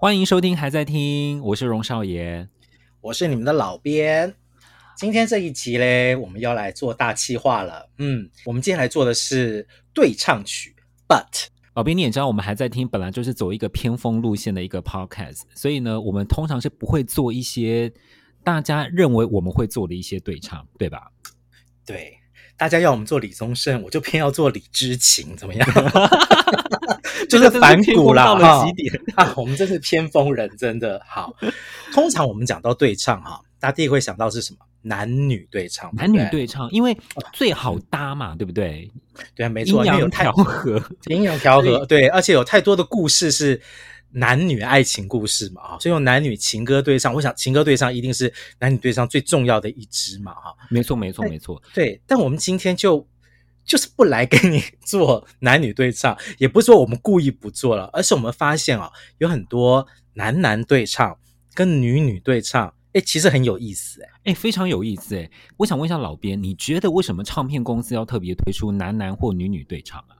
欢迎收听，还在听，我是荣少爷，我是你们的老编。今天这一集嘞，我们要来做大企划了。嗯，我们今天来做的是对唱曲。But 老编你也知道，我们还在听，本来就是走一个偏锋路线的一个 podcast，所以呢，我们通常是不会做一些大家认为我们会做的一些对唱，对吧？对。大家要我们做李宗盛，我就偏要做李知情，怎么样？就是反骨啦，哈啊！我们真是偏锋人，真的好。通常我们讲到对唱，哈，大家第一会想到是什么？男女对唱，男女对唱，因为最好搭嘛，对不对？对啊，没错，阴阳调和，阴阳调和，对，而且有太多的故事是。男女爱情故事嘛，哈，所以用男女情歌对唱，我想情歌对唱一定是男女对唱最重要的一支嘛，哈，没错，没错，没错，对。但我们今天就就是不来跟你做男女对唱，也不是说我们故意不做了，而是我们发现啊，有很多男男对唱跟女女对唱，哎，其实很有意思，哎，哎，非常有意思，哎。我想问一下老编，你觉得为什么唱片公司要特别推出男男或女女对唱啊？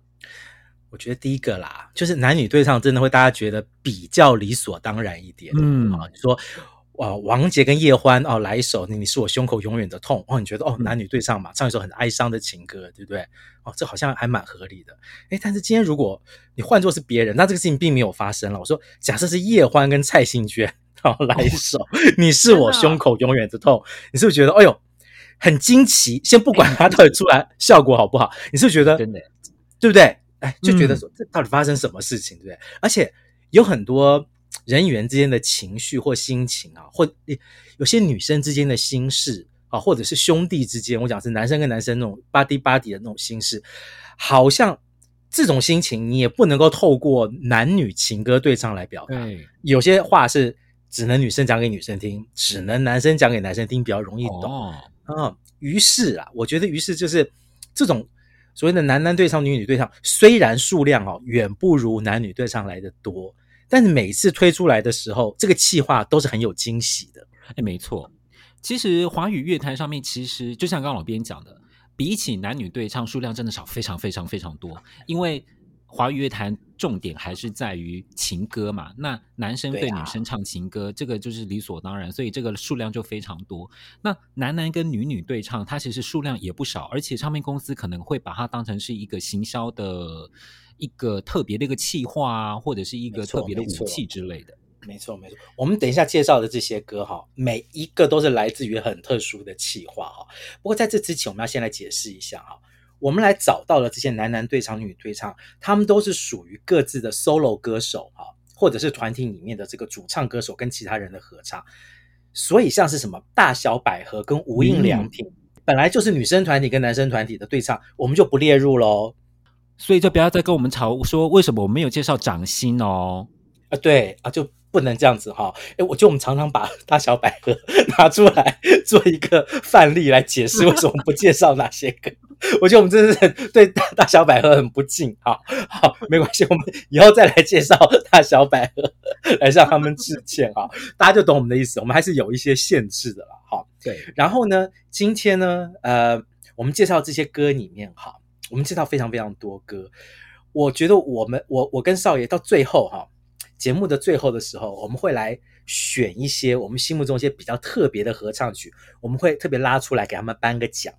我觉得第一个啦，就是男女对唱真的会大家觉得比较理所当然一点。嗯啊，你说哦，王杰跟叶欢哦来一首《你是我胸口永远的痛》哦，你觉得哦男女对唱嘛，唱一首很哀伤的情歌，对不对？哦，这好像还蛮合理的。诶，但是今天如果你换作是别人，那这个事情并没有发生了。我说，假设是叶欢跟蔡幸娟哦来一首《你是我胸口永远的痛》，你是不是觉得哎呦很惊奇？先不管它到底出来效果好不好，你是不是觉得真的对不对？哎，就觉得说这到底发生什么事情，嗯、对不对？而且有很多人与人之间的情绪或心情啊，或有些女生之间的心事啊，或者是兄弟之间，我讲是男生跟男生那种 buddy buddy 的那种心事，好像这种心情你也不能够透过男女情歌对唱来表达。嗯、有些话是只能女生讲给女生听，只能男生讲给男生听，比较容易懂。哦、嗯，于是啊，我觉得于是就是这种。所谓的男男对唱、女女对唱，虽然数量哦远不如男女对唱来的多，但是每次推出来的时候，这个气话都是很有惊喜的。哎，没错，其实华语乐坛上面，其实就像刚刚老编讲的，比起男女对唱，数量真的少非常非常非常多，因为。华语乐坛重点还是在于情歌嘛，那男生对女生唱情歌，啊、这个就是理所当然，所以这个数量就非常多。那男男跟女女对唱，它其实数量也不少，而且唱片公司可能会把它当成是一个行销的一个特别的一个企划啊，或者是一个特别的武器之类的。没错，没错。我们等一下介绍的这些歌哈，每一个都是来自于很特殊的企划哈。不过在这之前，我们要先来解释一下哈。我们来找到了这些男男对唱、女女对唱，他们都是属于各自的 solo 歌手啊，或者是团体里面的这个主唱歌手跟其他人的合唱。所以像是什么大小百合跟无印良品，嗯、本来就是女生团体跟男生团体的对唱，我们就不列入喽。所以就不要再跟我们吵说为什么我没有介绍掌心哦。啊，对啊，就不能这样子哈。诶，我觉得我们常常把大小百合 拿出来 做一个范例来解释为什么不介绍哪些歌。我觉得我们真的是对大大小百合很不敬，哈好没关系，我们以后再来介绍大小百合，来向他们致歉哈！大家就懂我们的意思，我们还是有一些限制的啦。哈，对。然后呢，今天呢，呃，我们介绍这些歌里面，哈，我们介绍非常非常多歌。我觉得我们，我我跟少爷到最后哈，节目的最后的时候，我们会来选一些我们心目中一些比较特别的合唱曲，我们会特别拉出来给他们颁个奖。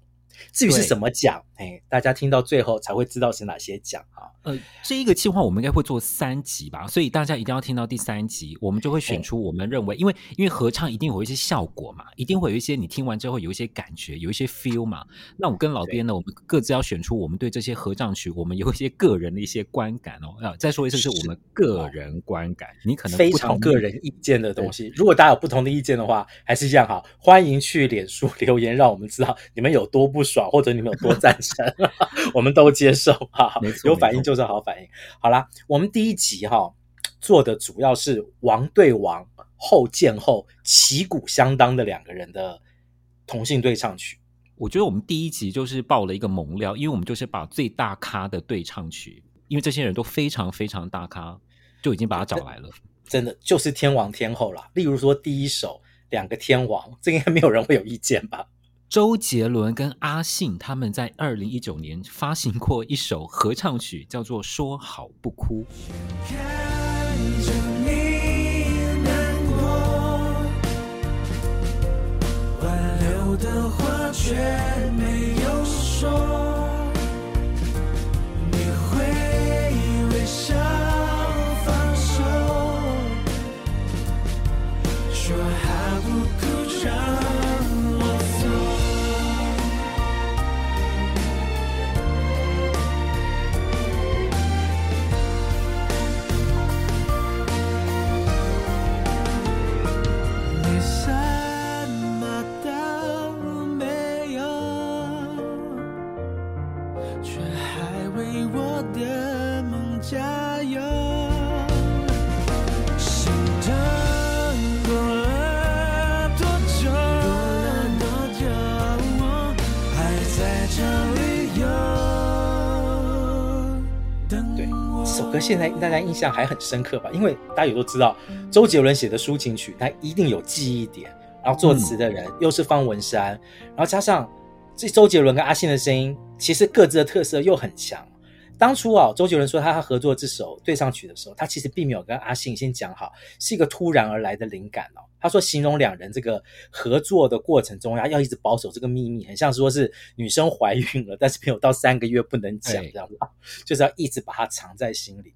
至于是什么奖，对哎，大家听到最后才会知道是哪些奖啊。呃，这一个计划我们应该会做三集吧，所以大家一定要听到第三集，我们就会选出我们认为，因为因为合唱一定有一些效果嘛，一定会有一些你听完之后有一些感觉，有一些 feel 嘛。那我跟老编呢，我们各自要选出我们对这些合唱曲，我们有一些个人的一些观感哦。啊，再说一次，是我们个人观感，你可能非常个人意见的东西。如果大家有不同的意见的话，还是一样哈，欢迎去脸书留言，让我们知道你们有多不爽，或者你们有多赞成，我们都接受哈。有反应就是好反应。好啦，我们第一集哈做的主要是王对王后见后旗鼓相当的两个人的同性对唱曲。我觉得我们第一集就是爆了一个猛料，因为我们就是把最大咖的对唱曲，因为这些人都非常非常大咖，就已经把他找来了。真的就是天王天后啦。例如说第一首两个天王，这应该没有人会有意见吧？周杰伦跟阿信他们在二零一九年发行过一首合唱曲，叫做《说好不哭》。的话却没有说。对，这首歌现在大家印象还很深刻吧？因为大家也都知道，周杰伦写的抒情曲，他一定有记忆点。然后作词的人又是方文山，然后加上这周杰伦跟阿信的声音，其实各自的特色又很强。当初啊，周杰伦说他合作这首对唱曲的时候，他其实并没有跟阿信先讲好，是一个突然而来的灵感哦。他说形容两人这个合作的过程中，要要一直保守这个秘密，很像说是女生怀孕了，但是没有到三个月不能讲这样子，就是要一直把它藏在心里。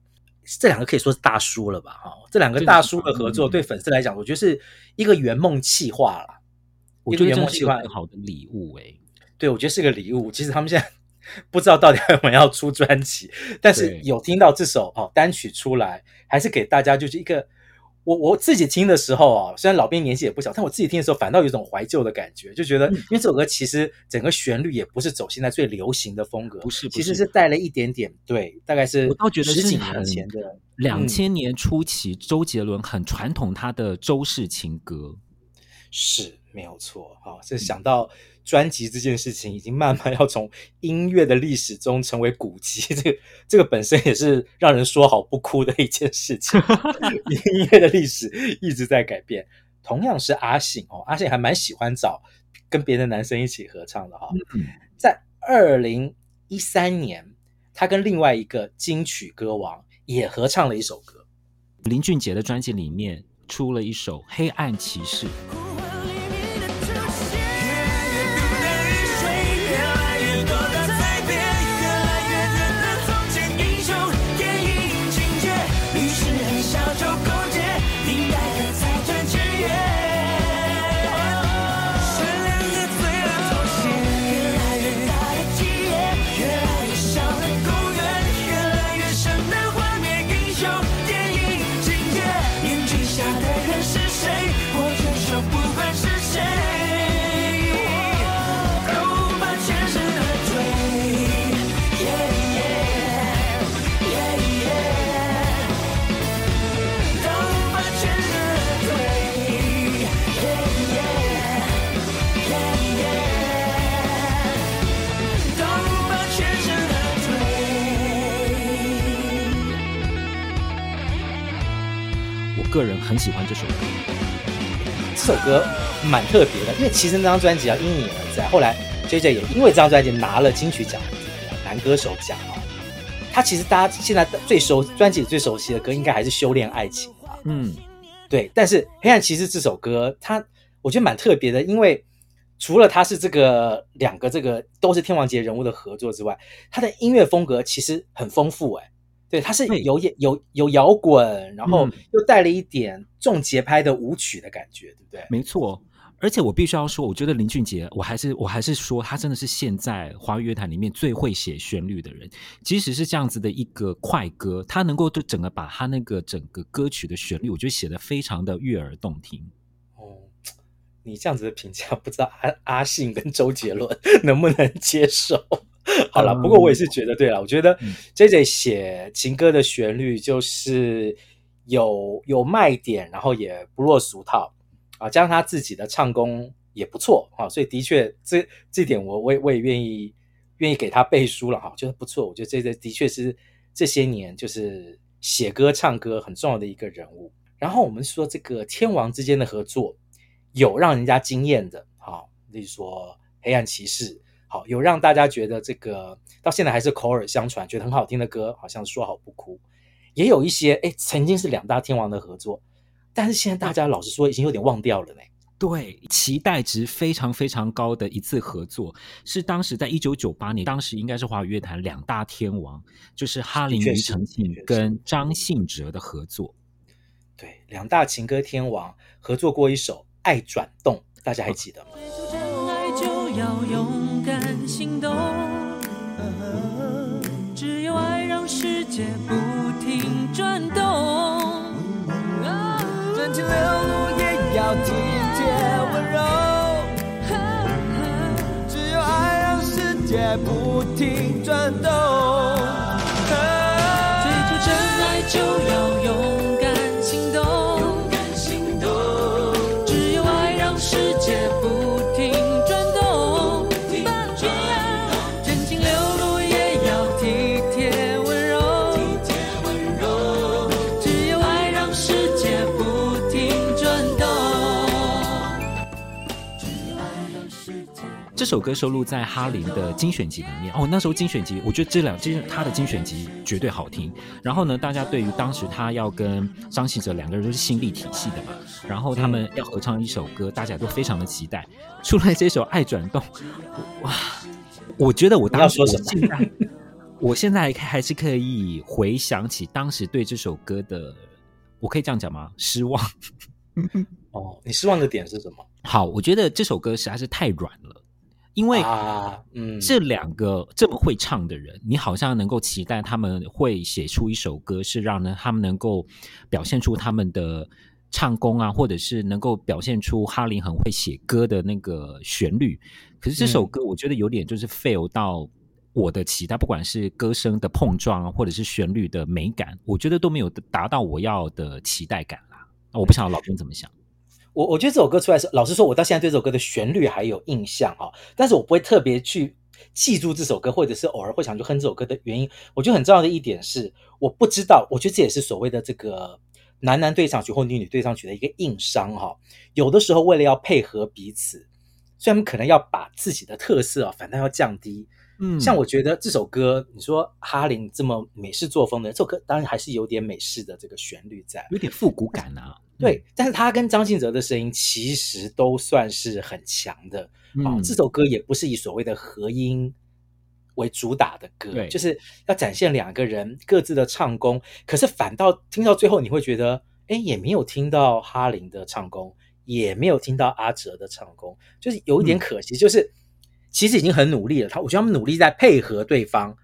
这两个可以说是大叔了吧？哈，这两个大叔的合作对粉丝来讲，我觉得是一个圆梦企划了。我觉得圆梦企划很好的礼物哎，对，我觉得是个礼物。其实他们现在。不知道到底有没有要出专辑，但是有听到这首哦单曲出来，还是给大家就是一个我我自己听的时候啊，虽然老兵年纪也不小，但我自己听的时候反倒有一种怀旧的感觉，就觉得因为这首歌其实整个旋律也不是走现在最流行的风格，不是，其实是。带了一点点对，大概是我倒觉得十几年前的两千年初期，周杰伦很传统他的周氏情歌。是没有错啊，这想到。专辑这件事情已经慢慢要从音乐的历史中成为古籍，这个这个本身也是让人说好不哭的一件事情。音乐的历史一直在改变，同样是阿信哦，阿信还蛮喜欢找跟别的男生一起合唱的哈、哦。在二零一三年，他跟另外一个金曲歌王也合唱了一首歌，林俊杰的专辑里面出了一首《黑暗骑士》。个人很喜欢这首歌，这首歌蛮特别的，因为其实那张专辑啊因你而在。后来 JJ 也因为这张专辑拿了金曲奖的男歌手奖啊。他其实大家现在最熟专辑里最熟悉的歌，应该还是《修炼爱情》啊。嗯，对。但是《黑暗骑士》这首歌，它我觉得蛮特别的，因为除了他是这个两个这个都是天王级人物的合作之外，他的音乐风格其实很丰富哎。对，它是有有有摇滚，然后又带了一点重节拍的舞曲的感觉，对不对？没错，而且我必须要说，我觉得林俊杰，我还是我还是说，他真的是现在华语乐坛里面最会写旋律的人。即使是这样子的一个快歌，他能够就整个把他那个整个歌曲的旋律，我觉得写得非常的悦耳动听。哦，你这样子的评价，不知道阿阿信跟周杰伦 能不能接受？好了，不过我也是觉得，对了，我觉得 JJ 写情歌的旋律就是有有卖点，然后也不落俗套啊，加上他自己的唱功也不错啊，所以的确这这点我我也我也愿意愿意给他背书了哈，就是不错，我觉得 JJ 的确是这些年就是写歌唱歌很重要的一个人物。然后我们说这个天王之间的合作有让人家惊艳的啊，例如说黑暗骑士。好，有让大家觉得这个到现在还是口耳相传，觉得很好听的歌，好像说好不哭。也有一些哎，曾经是两大天王的合作，但是现在大家老实说已经有点忘掉了呢。对，期待值非常非常高的一次合作，是当时在一九九八年，当时应该是华语乐坛两大天王，就是哈林、庾澄庆跟张信哲的合作。对，两大情歌天王合作过一首《爱转动》，大家还记得吗？哦敢心动，只有爱让世界不停转动。真情流露也要体贴温柔，只有爱让世界不停转动。首歌收录在哈林的精选集里面。哦，那时候精选集，我觉得这两其实他的精选集绝对好听。然后呢，大家对于当时他要跟张信哲两个人都是新力体系的嘛，然后他们要合唱一首歌，大家都非常的期待。出来这首《爱转动》，哇！我觉得我当时我现在，我现在还是可以回想起当时对这首歌的，我可以这样讲吗？失望。哦，你失望的点是什么？好，我觉得这首歌实在是太软了，因为啊，嗯，这两个这么会唱的人，你好像能够期待他们会写出一首歌，是让呢他们能够表现出他们的唱功啊，或者是能够表现出哈林很会写歌的那个旋律。可是这首歌，我觉得有点就是 fail 到我的期待，不管是歌声的碰撞啊，或者是旋律的美感，我觉得都没有达到我要的期待感啦。我不晓得老公怎么想。我我觉得这首歌出来是，老实说，我到现在对这首歌的旋律还有印象啊，但是我不会特别去记住这首歌，或者是偶尔会想去哼这首歌的原因。我觉得很重要的一点是，我不知道，我觉得这也是所谓的这个男男对唱曲或女女对唱曲的一个硬伤哈。有的时候为了要配合彼此，虽然可能要把自己的特色啊，反倒要降低。嗯，像我觉得这首歌，你说哈林这么美式作风的这首歌，当然还是有点美式的这个旋律在，有点复古感啊。对，但是他跟张信哲的声音其实都算是很强的。嗯、哦，这首歌也不是以所谓的和音为主打的歌，就是要展现两个人各自的唱功。可是反倒听到最后，你会觉得，哎，也没有听到哈林的唱功，也没有听到阿哲的唱功，就是有一点可惜。嗯、就是其实已经很努力了，他我觉得他们努力在配合对方，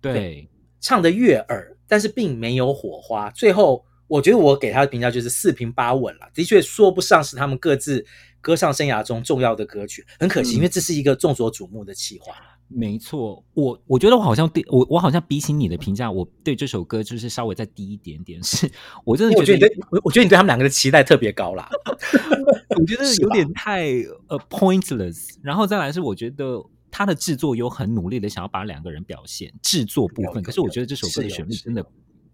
对，对唱的悦耳，但是并没有火花。最后。我觉得我给他的评价就是四平八稳了，的确说不上是他们各自歌唱生涯中重要的歌曲，很可惜，嗯、因为这是一个众所瞩目的企划。没错，我我觉得我好像对我我好像比起你的评价，我对这首歌就是稍微再低一点点，是我真的觉得，我觉得我，我觉得你对他们两个的期待特别高啦，我觉得 有点太呃 pointless，然后再来是我觉得他的制作有很努力的想要把两个人表现制作部分，可是我觉得这首歌的旋律真的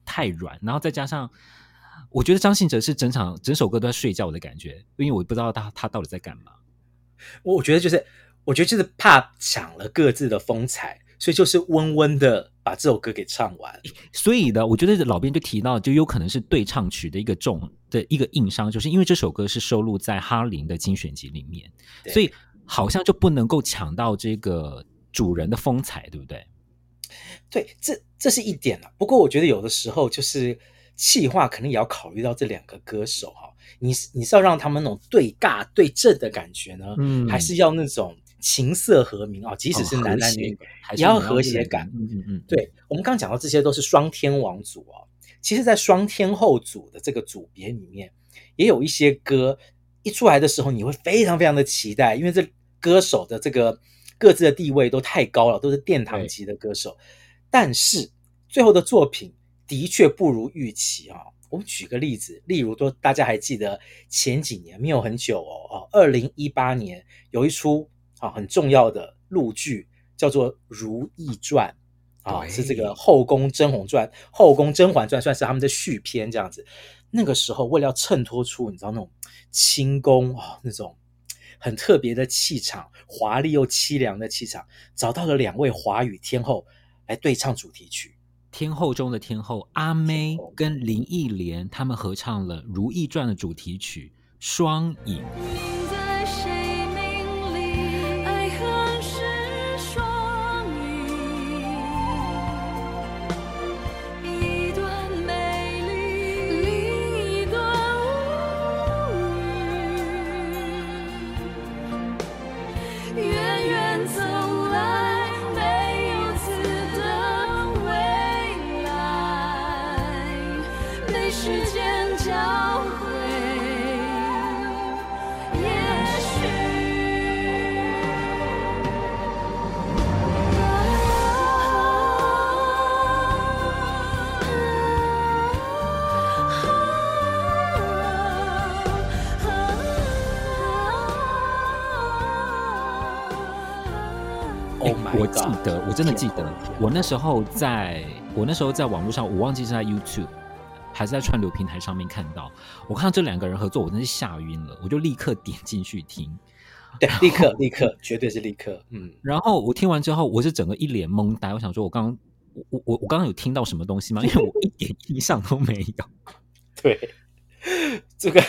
太软，然后再加上。我觉得张信哲是整场整首歌都在睡觉的感觉，因为我不知道他他到底在干嘛。我觉得就是，我觉得就是怕抢了各自的风采，所以就是温温的把这首歌给唱完。所以呢，我觉得老编就提到，就有可能是对唱曲的一个重的一个硬伤，就是因为这首歌是收录在哈林的精选集里面，所以好像就不能够抢到这个主人的风采，对不对？对，这这是一点了。不过我觉得有的时候就是。企划可能也要考虑到这两个歌手哈，你是你是要让他们那种对尬对阵的感觉呢，嗯，还是要那种琴瑟和鸣啊？即使是男男女女，也要和谐感。嗯嗯嗯，对，我们刚刚讲到这些都是双天王组哦，其实，在双天后组的这个组别里面，也有一些歌一出来的时候，你会非常非常的期待，因为这歌手的这个各自的地位都太高了，都是殿堂级的歌手，但是最后的作品。的确不如预期啊！我们举个例子，例如说，大家还记得前几年没有很久哦，二零一八年有一出啊很重要的陆剧，叫做《如懿传》啊，对是这个《后宫甄嬛传》《后宫甄嬛传》算是他们的续篇这样子。那个时候，为了要衬托出你知道那种清宫啊那种很特别的气场，华丽又凄凉的气场，找到了两位华语天后来对唱主题曲。天后中的天后阿妹跟林忆莲，他们合唱了《如懿传》的主题曲《双影》。真的记得，我那时候在我那时候在网络上，我忘记是在 YouTube 还是在串流平台上面看到，我看到这两个人合作，我真是吓晕了，我就立刻点进去听。对，立刻 立刻，绝对是立刻。嗯，然后我听完之后，我是整个一脸懵呆，我想说，我刚刚我我我刚刚有听到什么东西吗？因为我一点印象都没有。对，这个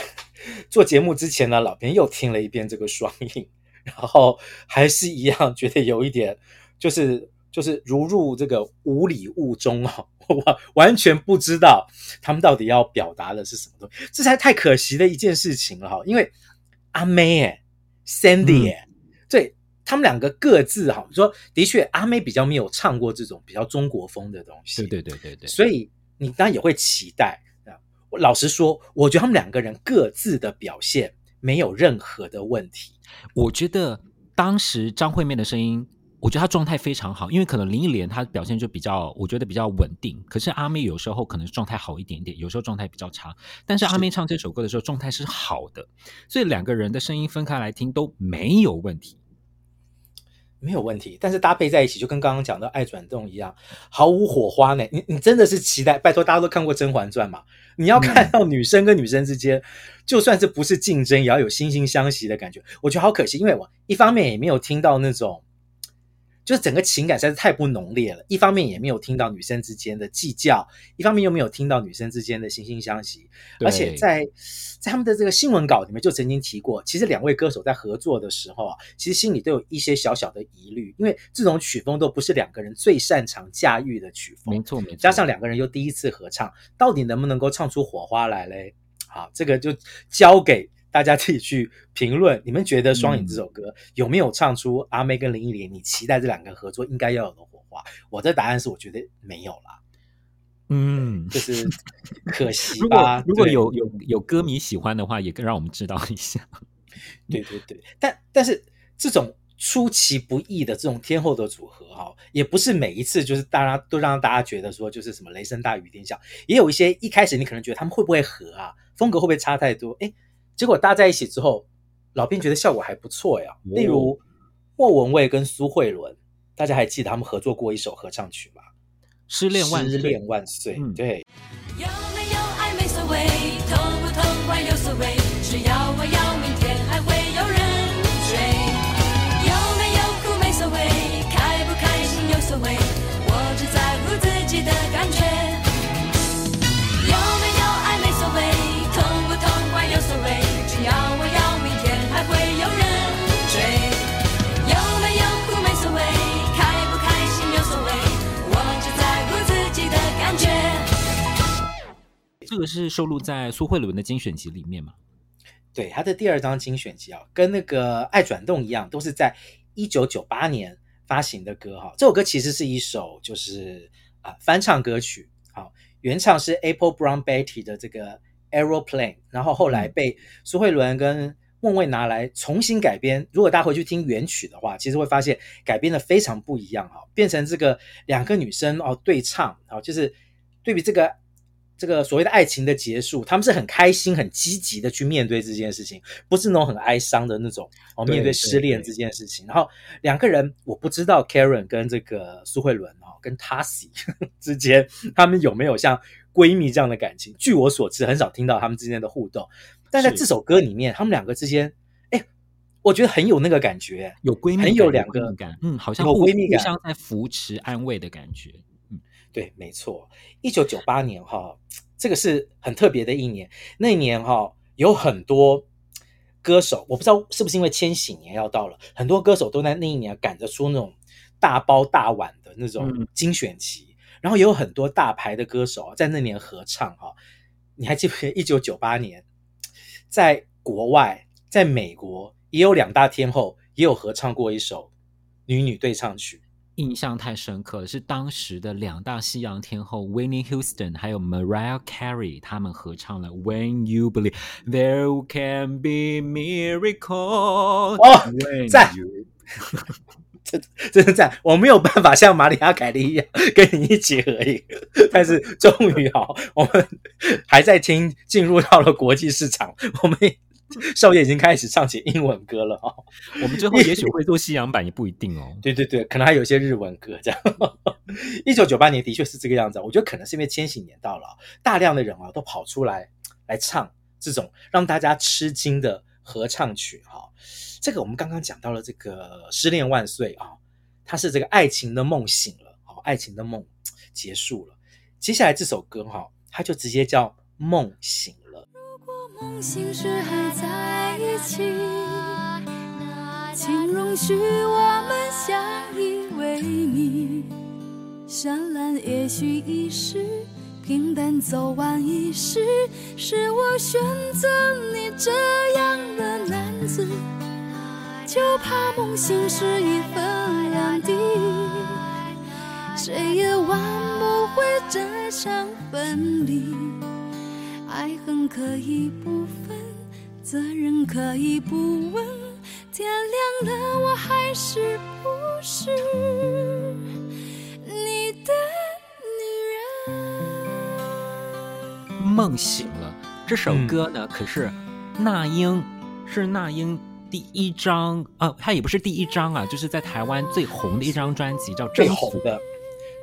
做节目之前呢，老编又听了一遍这个双印，然后还是一样觉得有一点，就是就是如入这个无里雾中啊，我完全不知道他们到底要表达的是什么东西，这才太可惜的一件事情了哈。因为阿妹哎，Sandy 哎，对他们两个各自哈，说的确阿妹比较没有唱过这种比较中国风的东西，对对对对对，所以你当然也会期待。我老实说，我觉得他们两个人各自的表现没有任何的问题。我觉得当时张惠妹的声音，我觉得她状态非常好，因为可能林忆莲她表现就比较，我觉得比较稳定。可是阿妹有时候可能状态好一点点，有时候状态比较差。但是阿妹唱这首歌的时候状态是好的，所以两个人的声音分开来听都没有问题。没有问题，但是搭配在一起就跟刚刚讲的《爱转动》一样，毫无火花呢。你你真的是期待？拜托，大家都看过《甄嬛传》嘛？你要看到女生跟女生之间，就算是不是竞争，也要有惺惺相惜的感觉。我觉得好可惜，因为我一方面也没有听到那种。就是整个情感实在是太不浓烈了，一方面也没有听到女生之间的计较，一方面又没有听到女生之间的惺惺相惜，而且在在他们的这个新闻稿里面就曾经提过，其实两位歌手在合作的时候啊，其实心里都有一些小小的疑虑，因为这种曲风都不是两个人最擅长驾驭的曲风，没错没错，加上两个人又第一次合唱，到底能不能够唱出火花来嘞？好，这个就交给。大家自己去评论，你们觉得《双影》这首歌有没有唱出阿妹跟林忆莲？你期待这两个合作应该要有的火花？我的答案是，我觉得没有啦。嗯，就是 可惜吧。如果，如果有有有歌迷喜欢的话，也更让我们知道一下。对对对，但但是这种出其不意的这种天后的组合哈，也不是每一次就是大家都让大家觉得说就是什么雷声大雨点小，也有一些一开始你可能觉得他们会不会合啊，风格会不会差太多？诶结果搭在一起之后，老编觉得效果还不错呀。例如莫文蔚跟苏慧伦，大家还记得他们合作过一首合唱曲吗？失恋万岁，失恋万岁。嗯，对。这个是收录在苏慧伦的精选集里面吗？对，他的第二张精选集啊，跟那个《爱转动》一样，都是在一九九八年发行的歌哈。这首歌其实是一首就是啊翻唱歌曲，好，原唱是 Apple Brown Betty 的这个《Aeroplane》，然后后来被苏慧伦跟孟蔚拿来重新改编。如果大家回去听原曲的话，其实会发现改编的非常不一样哈，变成这个两个女生哦对唱，好，就是对比这个。这个所谓的爱情的结束，他们是很开心、很积极的去面对这件事情，不是那种很哀伤的那种哦。面对失恋这件事情，然后两个人，我不知道 Karen 跟这个苏慧伦哦，跟 Tassie 之间，他们有没有像闺蜜这样的感情？据我所知，很少听到他们之间的互动。但在这首歌里面，他们两个之间，哎，我觉得很有那个感觉，有闺蜜，很有两个感，嗯，好像有闺蜜感，互相在扶持、安慰的感觉。对，没错，一九九八年哈，这个是很特别的一年。那一年哈，有很多歌手，我不知道是不是因为千禧年要到了，很多歌手都在那一年赶着出那种大包大碗的那种精选集，嗯、然后也有很多大牌的歌手在那年合唱哈。你还记不记得一九九八年，在国外，在美国也有两大天后也有合唱过一首女女对唱曲。印象太深刻了，是当时的两大西洋天后 Whitney Houston 还有 Mariah Carey 他们合唱了《When You Believe There Can Be Miracle》。哦，赞！真真的赞！我没有办法像玛里亚凯莉一样跟你一起合影，但是终于好，我们还在听，进入到了国际市场，我们。少爷已经开始唱起英文歌了哦，我们最后也许会做西洋版，也不一定哦。对对对，可能还有一些日文歌这样。一九九八年的确是这个样子，我觉得可能是因为千禧年到了，大量的人啊都跑出来来唱这种让大家吃惊的合唱曲哈。这个我们刚刚讲到了这个《失恋万岁》啊，它是这个爱情的梦醒了，哦，爱情的梦结束了。接下来这首歌哈，它就直接叫梦醒梦醒时还在一起，请容许我们相依为命。绚烂也许一时，平淡走完一世，是我选择你这样的男子。就怕梦醒时已分两地，谁也挽不回这场分离。爱恨可以不分，责任可以不问，天亮了我还是不是你的女人？梦醒了这首歌呢，嗯、可是那英，是那英。第一张啊，它也不是第一张啊，就是在台湾最红的一张专辑，叫《征服》的《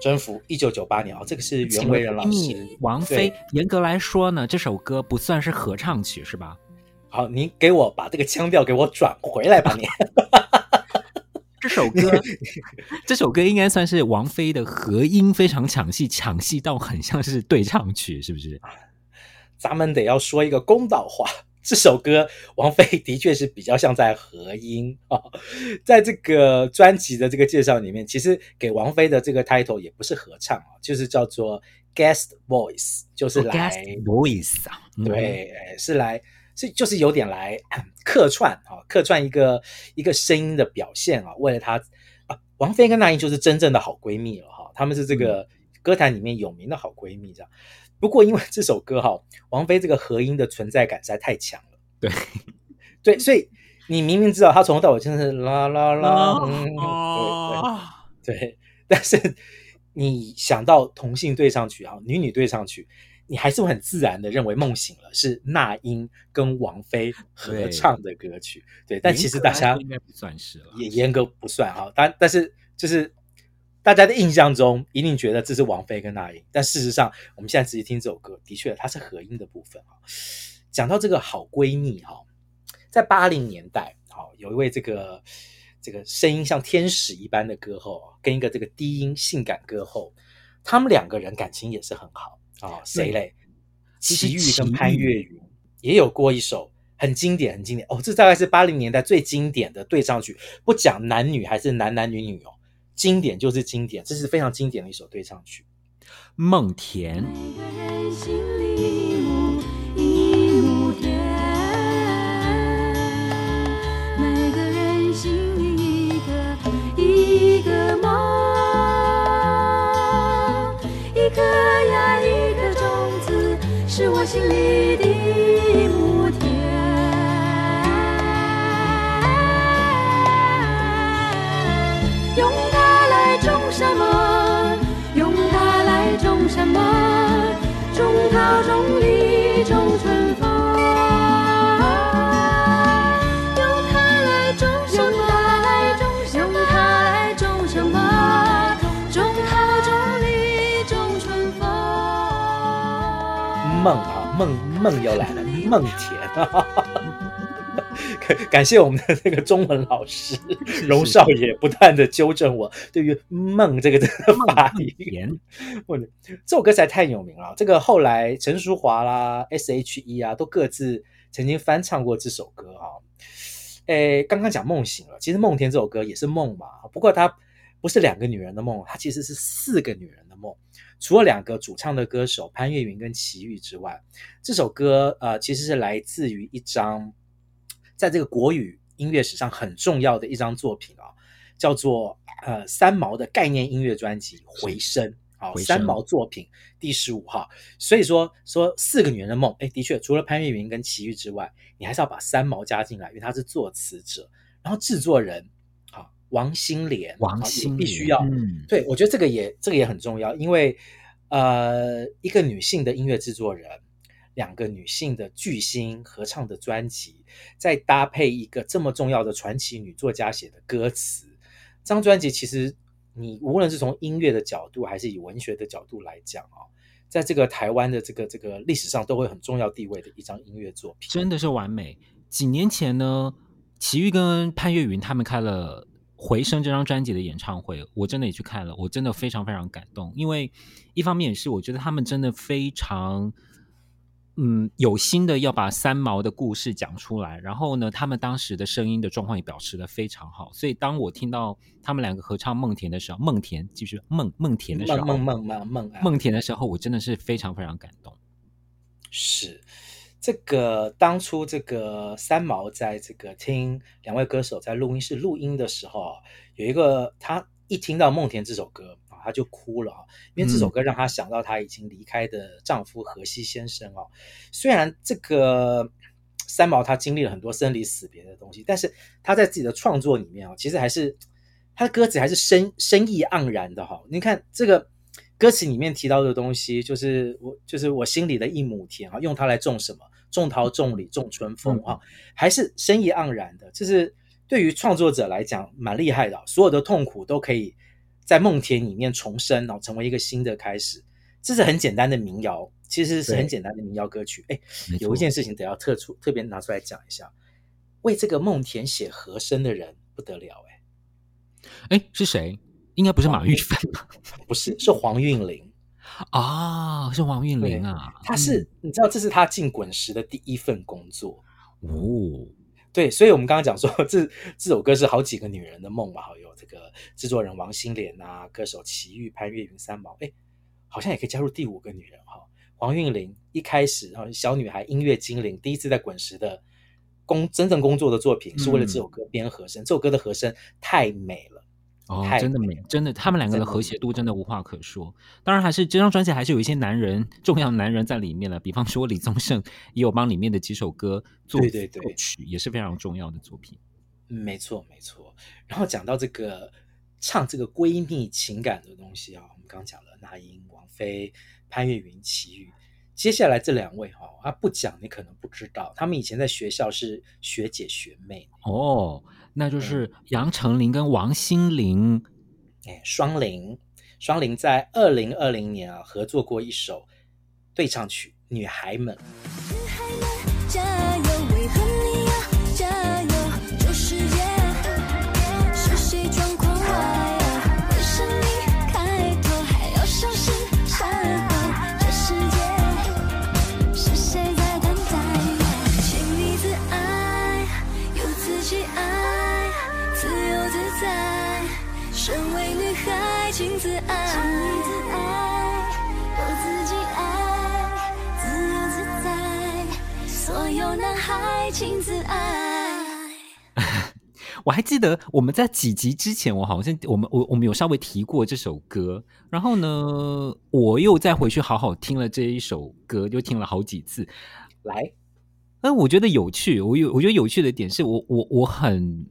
征服》，一九九八年啊，这个是袁惟仁老师。王菲，严格来说呢，这首歌不算是合唱曲，是吧？好，您给我把这个腔调给我转回来吧，你。这首歌，这首歌应该算是王菲的和音非常抢戏，抢戏到很像是对唱曲，是不是？咱们得要说一个公道话。这首歌，王菲 的确是比较像在和音啊，在这个专辑的这个介绍里面，其实给王菲的这个 title 也不是合唱啊，就是叫做 guest voice，就是来、oh, voice 啊，对，是来是就是有点来客串啊，客串一个一个声音的表现啊，为了她啊，王菲跟那英就是真正的好闺蜜了哈，她们是这个歌坛里面有名的好闺蜜这样。不过，因为这首歌哈，王菲这个和音的存在感实在太强了。对，对，所以你明明知道她从头到尾真的是啦啦啦，嗯，对对对，但是你想到同性对上去哈，女女对上去，你还是会很自然的认为《梦醒了》是那英跟王菲合唱的歌曲。对，对，但其实大家应该不算是了，也严格不算哈。但但是就是。大家的印象中一定觉得这是王菲跟那英，但事实上，我们现在仔细听这首歌，的确它是合音的部分啊。讲到这个好闺蜜哈，在八零年代，好有一位这个这个声音像天使一般的歌后，跟一个这个低音性感歌后，他们两个人感情也是很好啊。谁嘞？齐豫跟潘越云也有过一首很经典、很经典哦，这大概是八零年代最经典的对唱曲，不讲男女还是男男女女哦。经典就是经典，这是非常经典的一首对唱曲，《梦田》。每个人心里一个一个梦，一颗呀一颗种子，是我心里的梦啊，梦梦又来了，梦田啊！感谢我们的那个中文老师荣少爷不断的纠正我对于“梦”这个的发音。或者这首歌实在太有名了，这个后来陈淑华啦、S.H.E 啊，都各自曾经翻唱过这首歌啊。诶，刚刚讲梦醒了，其实梦田这首歌也是梦嘛，不过它不是两个女人的梦，它其实是四个女人的梦。除了两个主唱的歌手潘越云跟齐豫之外，这首歌呃其实是来自于一张在这个国语音乐史上很重要的一张作品啊，叫做呃三毛的概念音乐专辑《回声》啊，三毛作品第十五号。所以说说四个女人的梦，哎，的确除了潘越云跟齐豫之外，你还是要把三毛加进来，因为他是作词者，然后制作人啊。王心莲，王心莲必须要，嗯、对，我觉得这个也这个也很重要，因为呃，一个女性的音乐制作人，两个女性的巨星合唱的专辑，再搭配一个这么重要的传奇女作家写的歌词，这张专辑其实你无论是从音乐的角度，还是以文学的角度来讲啊，在这个台湾的这个这个历史上都会很重要地位的一张音乐作品，真的是完美。几年前呢，齐豫跟潘越云他们开了《回声》这张专辑的演唱会，我真的也去看了，我真的非常非常感动，因为一方面也是我觉得他们真的非常。嗯，有心的要把三毛的故事讲出来，然后呢，他们当时的声音的状况也表示的非常好，所以当我听到他们两个合唱《梦田》的时候，梦田继续梦梦田的时候，梦梦梦梦梦田的时候，我真的是非常非常感动。是这个当初这个三毛在这个听两位歌手在录音室录音的时候，有一个他一听到《梦田》这首歌。她就哭了啊，因为这首歌让她想到她已经离开的丈夫荷西先生啊。虽然这个三毛她经历了很多生离死别的东西，但是她在自己的创作里面啊，其实还是她的歌词还是深深意盎然的哈。你看这个歌词里面提到的东西，就是我就是我心里的一亩田啊，用它来种什么？种桃、种李、种春风啊，还是深意盎然的。这是对于创作者来讲蛮厉害的，所有的痛苦都可以。在梦田里面重生，然后成为一个新的开始，这是很简单的民谣，其实是很简单的民谣歌曲。哎，有一件事情得要特出特别拿出来讲一下，为这个梦田写和声的人不得了，哎，哎，是谁？应该不是马玉芬吧？不是，是黄韵玲啊，是黄韵玲啊。他是、嗯、你知道，这是他进滚石的第一份工作哦。对，所以我们刚刚讲说，这这首歌是好几个女人的梦嘛，有这个制作人王心莲啊，歌手齐豫、潘越云、三毛，哎，好像也可以加入第五个女人哈，黄韵玲。一开始啊，小女孩音乐精灵第一次在滚石的工真正工作的作品，是为了这首歌编和声。嗯、这首歌的和声太美了。哦，真的美，真的，他们两个的和谐度真的无话可说。当然，还是这张专辑还是有一些男人，重要男人在里面了。比方说李宗盛也有帮里面的几首歌作曲，对对曲，也是非常重要的作品。没错，没错。然后讲到这个唱这个闺蜜情感的东西啊，我们刚讲了那英、王菲、潘越云、齐豫，接下来这两位哈啊不讲你可能不知道，他们以前在学校是学姐学妹哦。那就是杨丞琳跟王心凌，哎，双林，双林在二零二零年啊合作过一首对唱曲《女孩们》。女孩们我还记得我们在几集之前，我好像我们我我们有稍微提过这首歌，然后呢，我又再回去好好听了这一首歌，就听了好几次。来，嗯，我觉得有趣，我有我觉得有趣的点是我我我很。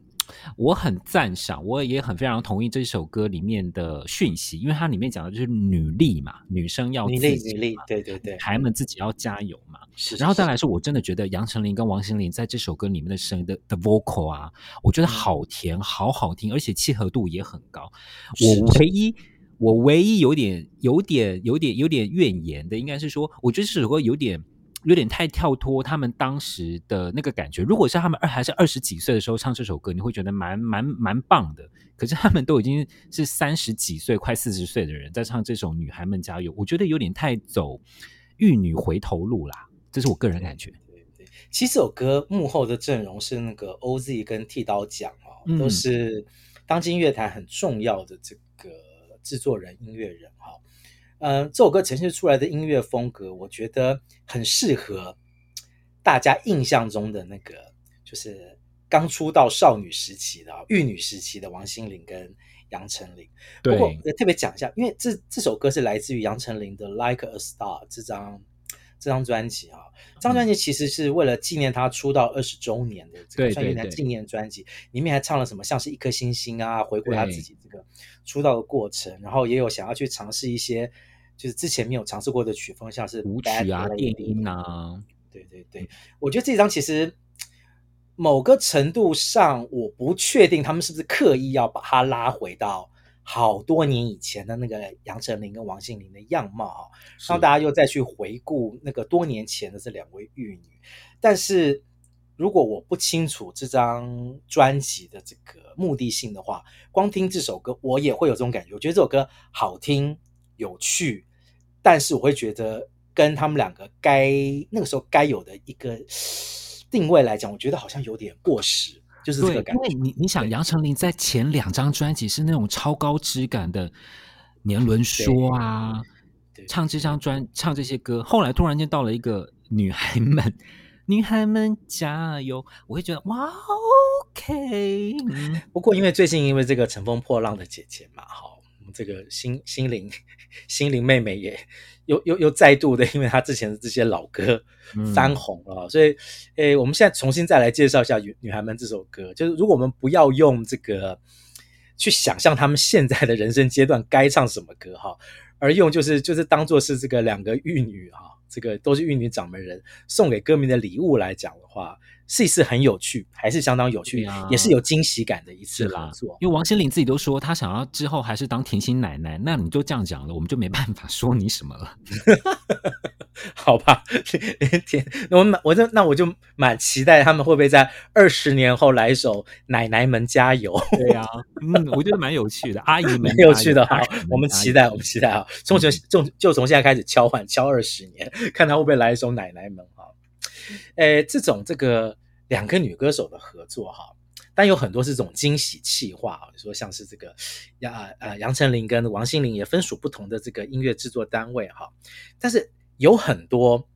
我很赞赏，我也很非常同意这首歌里面的讯息，因为它里面讲的就是女力嘛，女生要女力，女力，对对对，孩们自己要加油嘛。是，是，是，然后再来说，我真的觉得杨丞琳跟王心凌在这首歌里面的声音的的 vocal 啊，我觉得好甜，好好听，而且契合度也很高。我唯一，我唯一有点、有点、有点、有点怨言的，应该是说，我觉得这首歌有点。有点太跳脱他们当时的那个感觉。如果是他们二还是二十几岁的时候唱这首歌，你会觉得蛮蛮蛮棒的。可是他们都已经是三十几岁、快四十岁的人，在唱这首《女孩们加油》，我觉得有点太走玉女回头路啦。这是我个人感觉。对对，其实这首歌幕后的阵容是那个 OZ 跟剃刀奖哦，嗯、都是当今乐坛很重要的这个制作人、音乐人哈。嗯、呃，这首歌呈现出来的音乐风格，我觉得很适合大家印象中的那个，就是刚出道少女时期的玉女时期的王心凌跟杨丞琳。不过特别讲一下，因为这这首歌是来自于杨丞琳的《Like a Star》这张。这张专辑啊，这张专辑其实是为了纪念他出道二十周年的这个算一台纪念专辑，里面还唱了什么像是一颗星星啊，回顾他自己这个出道的过程，然后也有想要去尝试一些就是之前没有尝试过的曲风，像是舞曲啊、电音啊。对对对，我觉得这张其实某个程度上，我不确定他们是不是刻意要把它拉回到。好多年以前的那个杨丞琳跟王心凌的样貌啊，让大家又再去回顾那个多年前的这两位玉女。但是如果我不清楚这张专辑的这个目的性的话，光听这首歌，我也会有这种感觉。我觉得这首歌好听、有趣，但是我会觉得跟他们两个该那个时候该有的一个定位来讲，我觉得好像有点过时。就是这个感觉。因为你你想，杨丞琳在前两张专辑是那种超高质感的年轮说啊，唱这张专唱这些歌，后来突然间到了一个女孩们。女孩们加油！我会觉得哇，OK。不过因为最近因为这个《乘风破浪的姐姐》嘛，哈，我们这个心心灵心灵妹妹也又又又再度的，因为他之前的这些老歌翻红了，嗯、所以诶，我们现在重新再来介绍一下《女女孩们》这首歌。就是如果我们不要用这个去想象他们现在的人生阶段该唱什么歌哈，而用就是就是当做是这个两个玉女哈。这个都是玉女掌门人送给歌迷的礼物来讲的话，是一次很有趣，还是相当有趣，啊、也是有惊喜感的一次合作。因为王心凌自己都说，她想要之后还是当甜心奶奶，那你就这样讲了，我们就没办法说你什么了。好吧，甜，我满，我就那我就蛮期待他们会不会在二十年后来一首《奶奶们加油》。对呀、啊，嗯，我觉得蛮有趣的，阿姨们蛮有趣的哈。我们期待，我们期待啊，从从就就从现在开始敲换敲二十年，看他会不会来一首《奶奶们》哈。诶，这种这个两个女歌手的合作哈，但有很多是这种惊喜企划啊，你说像是这个杨呃杨丞琳跟王心凌也分属不同的这个音乐制作单位哈，但是有很多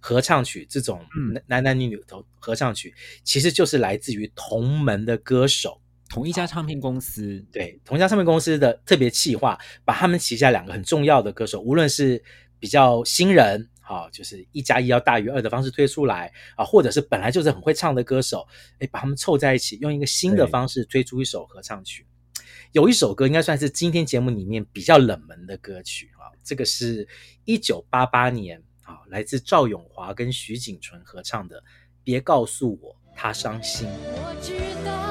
合唱曲这种男男女女头合唱曲，其实就是来自于同门的歌手，同一家唱片公司，对，同一家唱片公司的特别企划，把他们旗下两个很重要的歌手，无论是比较新人。好，就是一加一要大于二的方式推出来啊，或者是本来就是很会唱的歌手，哎，把他们凑在一起，用一个新的方式推出一首合唱曲。有一首歌应该算是今天节目里面比较冷门的歌曲啊，这个是一九八八年啊，来自赵咏华跟徐景纯合唱的《别告诉我他伤心》。我知道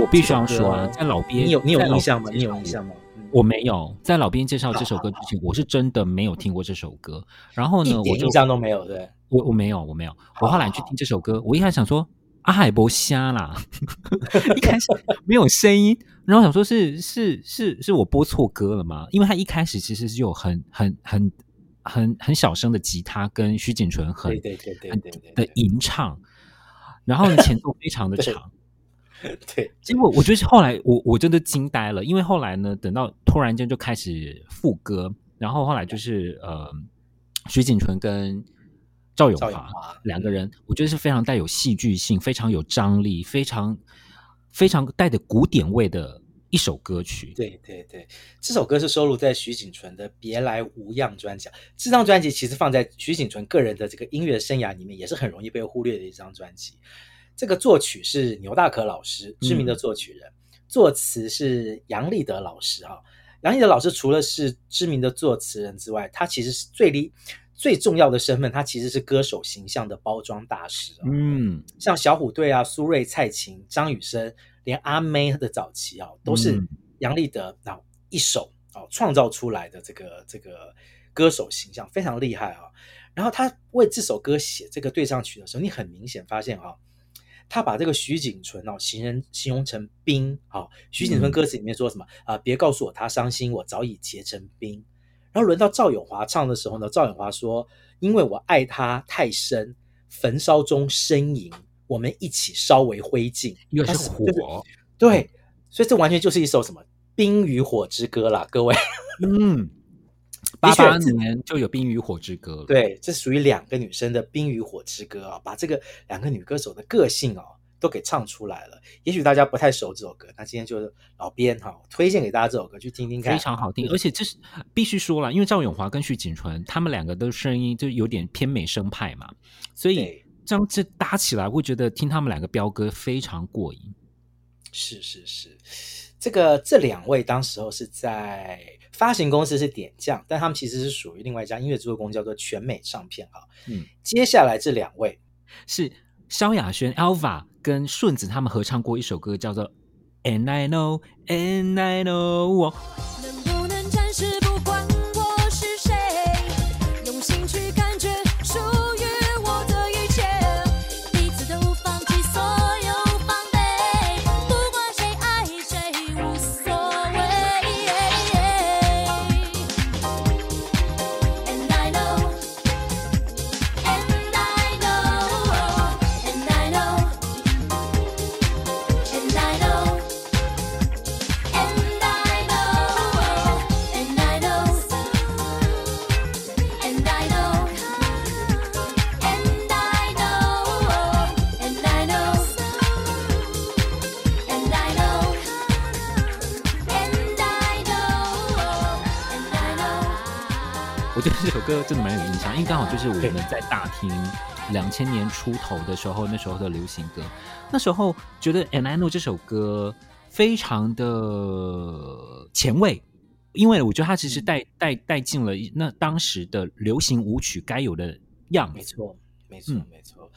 我必须要说啊，在老边，你有你有印象吗？你有印象吗？我没有，在老边介绍这首歌之前，我是真的没有听过这首歌。然后呢，我印象都没有，对，我我没有，我没有。我后来去听这首歌，我一开始想说阿海波瞎啦，一开始没有声音，然后想说是是是是我播错歌了吗？因为他一开始其实是有很很很很很小声的吉他跟徐锦纯很对对对对的吟唱，然后呢前奏非常的长。对，结果我觉得后来我我真的惊呆了，因为后来呢，等到突然间就开始副歌，然后后来就是呃，徐锦纯跟赵咏华两个人，我觉得是非常带有戏剧性、非常有张力、非常非常带着古典味的一首歌曲。对对对，这首歌是收录在徐锦纯的《别来无恙》专辑。这张专辑其实放在徐锦纯个人的这个音乐生涯里面，也是很容易被忽略的一张专辑。这个作曲是牛大可老师，知名的作曲人；嗯、作词是杨立德老师哈。杨立德老师除了是知名的作词人之外，他其实是最厉最重要的身份，他其实是歌手形象的包装大师。嗯，像小虎队啊、苏芮、蔡琴、张雨生，连阿妹的早期啊，都是杨立德啊一手啊创造出来的这个这个歌手形象，非常厉害啊。然后他为这首歌写这个对唱曲的时候，你很明显发现啊。他把这个徐锦纯哦，形容形容成冰，好，徐锦纯歌词里面说什么啊？别告诉我他伤心，我早已结成冰。然后轮到赵咏华唱的时候呢，赵咏华说：“因为我爱他太深，焚烧中呻吟，我们一起烧为灰烬。”又是火，对，所以这完全就是一首什么《冰与火之歌》啦，各位。嗯。八八年就有《冰与火之歌》了。对，这属于两个女生的《冰与火之歌》啊，把这个两个女歌手的个性哦都给唱出来了。也许大家不太熟这首歌，那今天就是老编哈推荐给大家这首歌，去听听看，非常好听。而且这是必须说了，因为赵咏华跟徐锦纯他们两个的声音就有点偏美声派嘛，所以这样子搭起来，会觉得听他们两个飙歌非常过瘾。是是是，这个这两位当时候是在发行公司是点将，但他们其实是属于另外一家音乐制作公司，叫做全美唱片哈。嗯，接下来这两位是萧亚轩 Alva 跟顺子他们合唱过一首歌，叫做《And I Know And I Know》。歌真的蛮有印象，因为刚好就是我们在大厅两千年出头的时候，那时候的流行歌，那时候觉得《And I Know》这首歌非常的前卫，因为我觉得它其实带带带进了那当时的流行舞曲该有的样子。没错，没错，没错。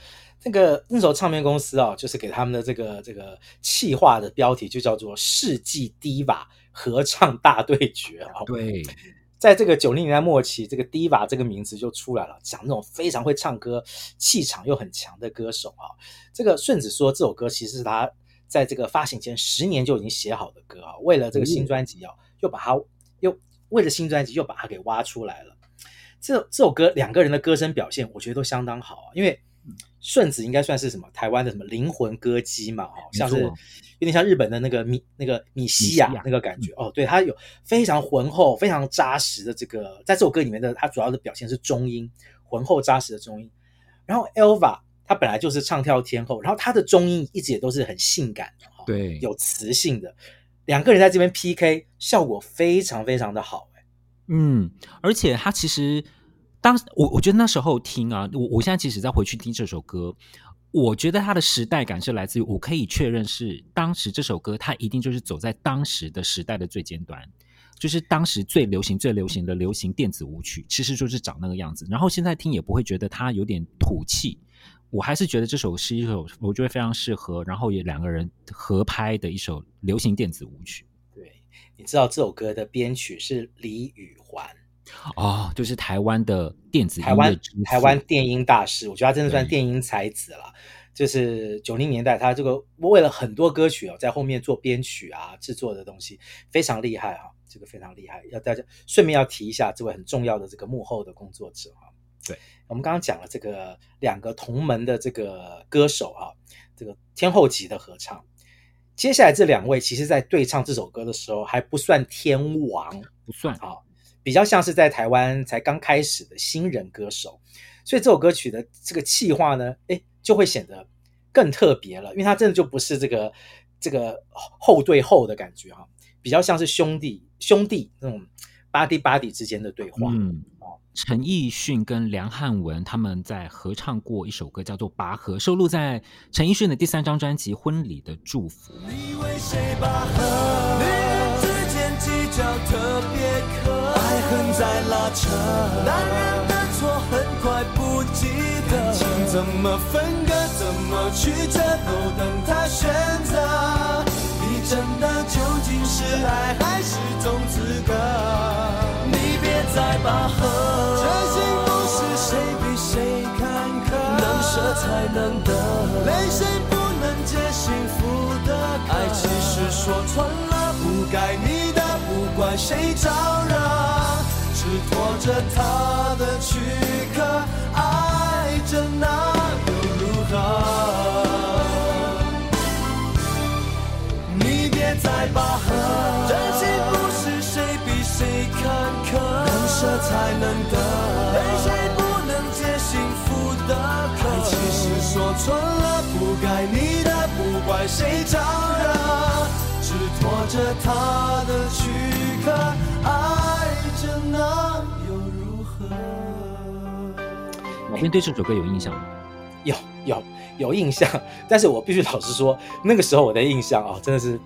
那个那时候唱片公司啊，就是给他们的这个这个企划的标题就叫做“世纪 Diva 合唱大对决”啊。对。在这个九零年代末期，这个 Diva 这个名字就出来了，讲那种非常会唱歌、气场又很强的歌手啊。这个顺子说，这首歌其实是他在这个发行前十年就已经写好的歌啊，为了这个新专辑啊，又把它又为了新专辑又把它给挖出来了。这这首歌两个人的歌声表现，我觉得都相当好啊，因为。顺子应该算是什么台湾的什么灵魂歌姬嘛？哦，像是有点像日本的那个米那个米西亚那个感觉哦。对，它有非常浑厚、非常扎实的这个，在这首歌里面的它主要的表现是中音，浑厚扎实的中音。然后 Elva 她本来就是唱跳天后，然后她的中音一直也都是很性感的哈，对，有磁性的。两个人在这边 PK，效果非常非常的好哎。嗯，而且他其实。当我我觉得那时候听啊，我我现在即使再回去听这首歌，我觉得它的时代感是来自于我可以确认是当时这首歌它一定就是走在当时的时代的最尖端，就是当时最流行最流行的流行电子舞曲，其实就是长那个样子。然后现在听也不会觉得它有点土气，我还是觉得这首是一首我觉得非常适合，然后也两个人合拍的一首流行电子舞曲。对，你知道这首歌的编曲是李宇环。哦，就是台湾的电子台湾台湾电音大师，我觉得他真的算电音才子了。就是九零年代，他这个为了很多歌曲哦，在后面做编曲啊、制作的东西非常厉害哈，这个非常厉害。要大家顺便要提一下这位很重要的这个幕后的工作者哈。对，我们刚刚讲了这个两个同门的这个歌手哈，这个天后级的合唱。接下来这两位，其实在对唱这首歌的时候还不算天王，不算啊。比较像是在台湾才刚开始的新人歌手，所以这首歌曲的这个气化呢，哎，就会显得更特别了，因为它真的就不是这个这个后对后的感觉哈，比较像是兄弟兄弟那种 buddy buddy 之间的对话。嗯，陈奕迅跟梁汉文他们在合唱过一首歌，叫做《拔河》，收录在陈奕迅的第三张专辑《婚礼的祝福》。你为谁拔河？女人之间计较特别可在拉扯，男人的错很快不记得，感情怎么分割，怎么曲折，都等他选择。你真的究竟是爱还是种资格？你别再拔河，这幸福是谁比谁坎坷，能舍才能得，泪水不能解幸福的，爱其实说穿了不该你的，不管谁招惹。拖着他的躯壳，爱着那又如何？你别再拔河，真心不是谁比谁坎坷。舍才能得，泪水不能解幸福的渴。爱其实说穿了，不该你的，不怪谁招惹，只拖着他的躯壳，爱着那又如何？老编对这首歌有印象吗？有有有印象，但是我必须老实说，那个时候我的印象啊、哦，真的是。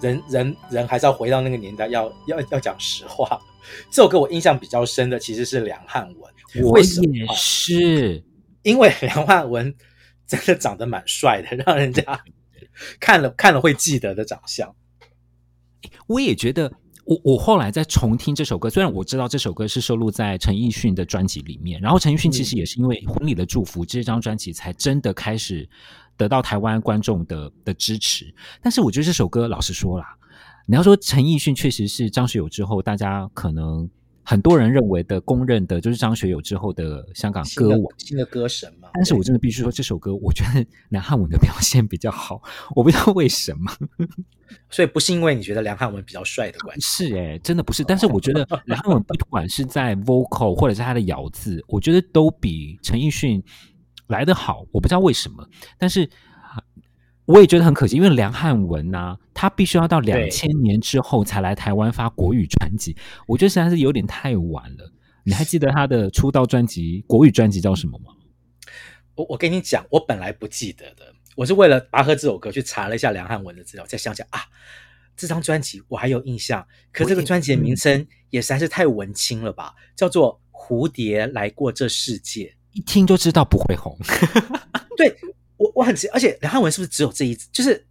人人人还是要回到那个年代，要要要讲实话。这首歌我印象比较深的其实是梁汉文，我也是，因为梁汉文真的长得蛮帅的，让人家看了看了会记得的长相。我也觉得，我我后来在重听这首歌，虽然我知道这首歌是收录在陈奕迅的专辑里面，然后陈奕迅其实也是因为《婚礼的祝福》这张专辑才真的开始。得到台湾观众的的支持，但是我觉得这首歌，老实说啦，你要说陈奕迅确实是张学友之后，大家可能很多人认为的公认的，就是张学友之后的香港歌王，新的歌神嘛。但是我真的必须说，这首歌我觉得梁汉文的表现比较好，我不知道为什么。所以不是因为你觉得梁汉文比较帅的关系，是哎、欸，真的不是。但是我觉得梁汉文不管是在 vocal 或者是他的咬字，我觉得都比陈奕迅。来得好，我不知道为什么，但是我也觉得很可惜，因为梁汉文呐、啊，他必须要到两千年之后才来台湾发国语专辑，我觉得实在是有点太晚了。你还记得他的出道专辑国语专辑叫什么吗？我我跟你讲，我本来不记得的，我是为了拔河这首歌去查了一下梁汉文的资料，再想想啊，这张专辑我还有印象，可这个专辑的名称也实在是太文青了吧，叫做《蝴蝶来过这世界》。一听就知道不会红，对我我很奇，而且梁汉文是不是只有这一次？就是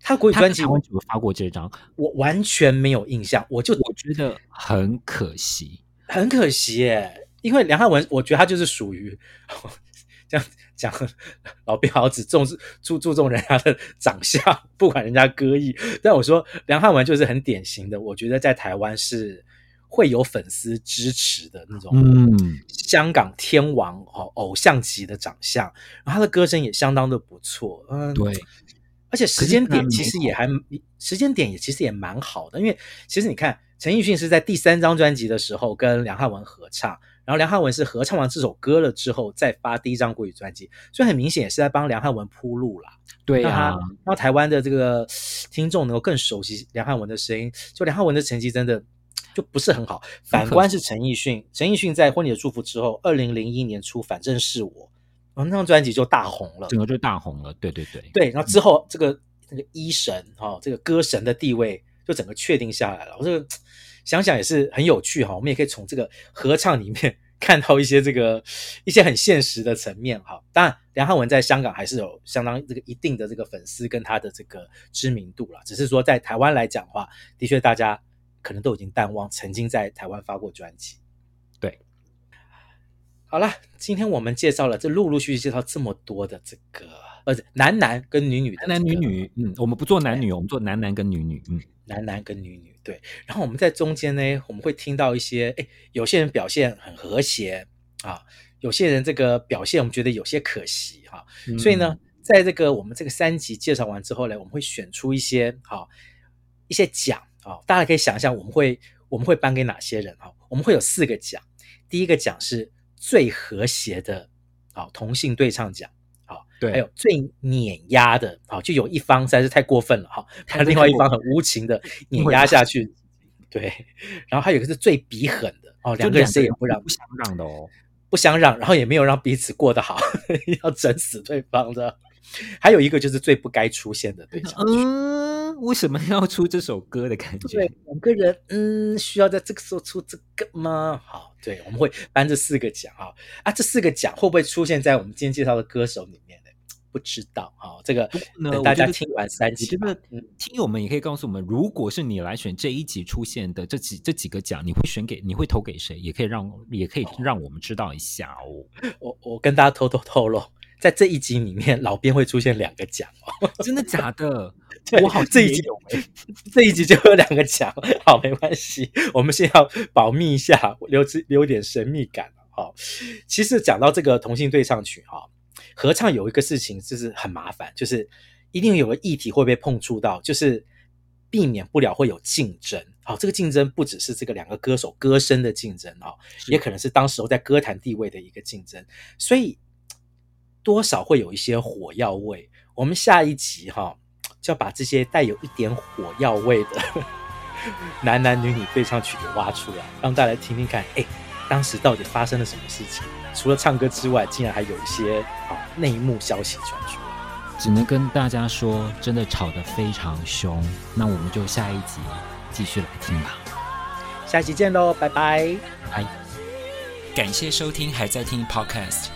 他国语专辑，我有发过这张，我完全没有印象。我就我觉得很可惜，很可惜耶。因为梁汉文，我觉得他就是属于这样讲，老编好只重视注注重人家的长相，不管人家歌艺。但我说梁汉文就是很典型的，我觉得在台湾是。会有粉丝支持的那种，嗯，香港天王哦，偶像级的长相，然后他的歌声也相当的不错，嗯，对，而且时间点其实也还，时间点也其实也蛮好的，因为其实你看陈奕迅是在第三张专辑的时候跟梁汉文合唱，然后梁汉文是合唱完这首歌了之后再发第一张国语专辑，所以很明显也是在帮梁汉文铺路啦，对啊，让台湾的这个听众能够更熟悉梁汉文的声音，就梁汉文的成绩真的。就不是很好。反观是陈奕迅，陈奕迅在《婚礼的祝福》之后，二零零一年出《反正是我》，然后那张专辑就大红了，整个就大红了。对对对对，然后之后这个那个一神哈、哦，这个歌神的地位就整个确定下来了。我这个想想也是很有趣哈，我们也可以从这个合唱里面 看到一些这个一些很现实的层面哈。当然，梁汉文在香港还是有相当这个一定的这个粉丝跟他的这个知名度了，只是说在台湾来讲的话，的确大家。可能都已经淡忘曾经在台湾发过专辑。对，好了，今天我们介绍了这陆陆续续介绍这么多的这个，呃，男男跟女女的、这个，男男女女，嗯，我们不做男女，我们做男男跟女女，嗯，男男跟女女，对。然后我们在中间呢，我们会听到一些，哎，有些人表现很和谐啊，有些人这个表现我们觉得有些可惜哈、啊嗯。所以呢，在这个我们这个三集介绍完之后呢，我们会选出一些好、啊、一些奖。好，大家可以想一下，我们会我们会颁给哪些人？哈，我们会有四个奖。第一个奖是最和谐的，好同性对唱奖。好，对，还有最碾压的，好就有一方实在是太过分了，哈，他另外一方很无情的 碾压下去。对，然后还有一个是最比狠的，哦，两个人谁也不让，不相让的哦，不相让，然后也没有让彼此过得好，要整死对方的。还有一个就是最不该出现的对唱。嗯为什么要出这首歌的感觉？对，两个人，嗯，需要在这个时候出这个吗？好，对，我们会颁这四个奖啊啊，这四个奖会不会出现在我们今天介绍的歌手里面呢？不知道啊，这个等大家听完三集，我觉得听友们也可以告诉我们，如果是你来选这一集出现的这几这几个奖，你会选给，你会投给谁？也可以让也可以让我们知道一下哦。我我跟大家偷偷透露，在这一集里面，老编会出现两个奖哦，真的假的？我好，这一集有没？这一集就有两个奖，好，没关系，我们先要保密一下，留留点神秘感。好，其实讲到这个同性对唱曲，哈，合唱有一个事情就是很麻烦，就是一定有个议题会被碰触到，就是避免不了会有竞争。好、哦，这个竞争不只是这个两个歌手歌声的竞争啊、哦，也可能是当时候在歌坛地位的一个竞争，所以多少会有一些火药味。我们下一集哈、哦，就要把这些带有一点火药味的 男男女女对唱曲给挖出来，让大家来听听看，哎，当时到底发生了什么事情？除了唱歌之外，竟然还有一些啊、哦、内幕消息传出。只能跟大家说，真的吵得非常凶。那我们就下一集继续来听吧。下期见喽，拜拜。拜。感谢收听，还在听 Podcast。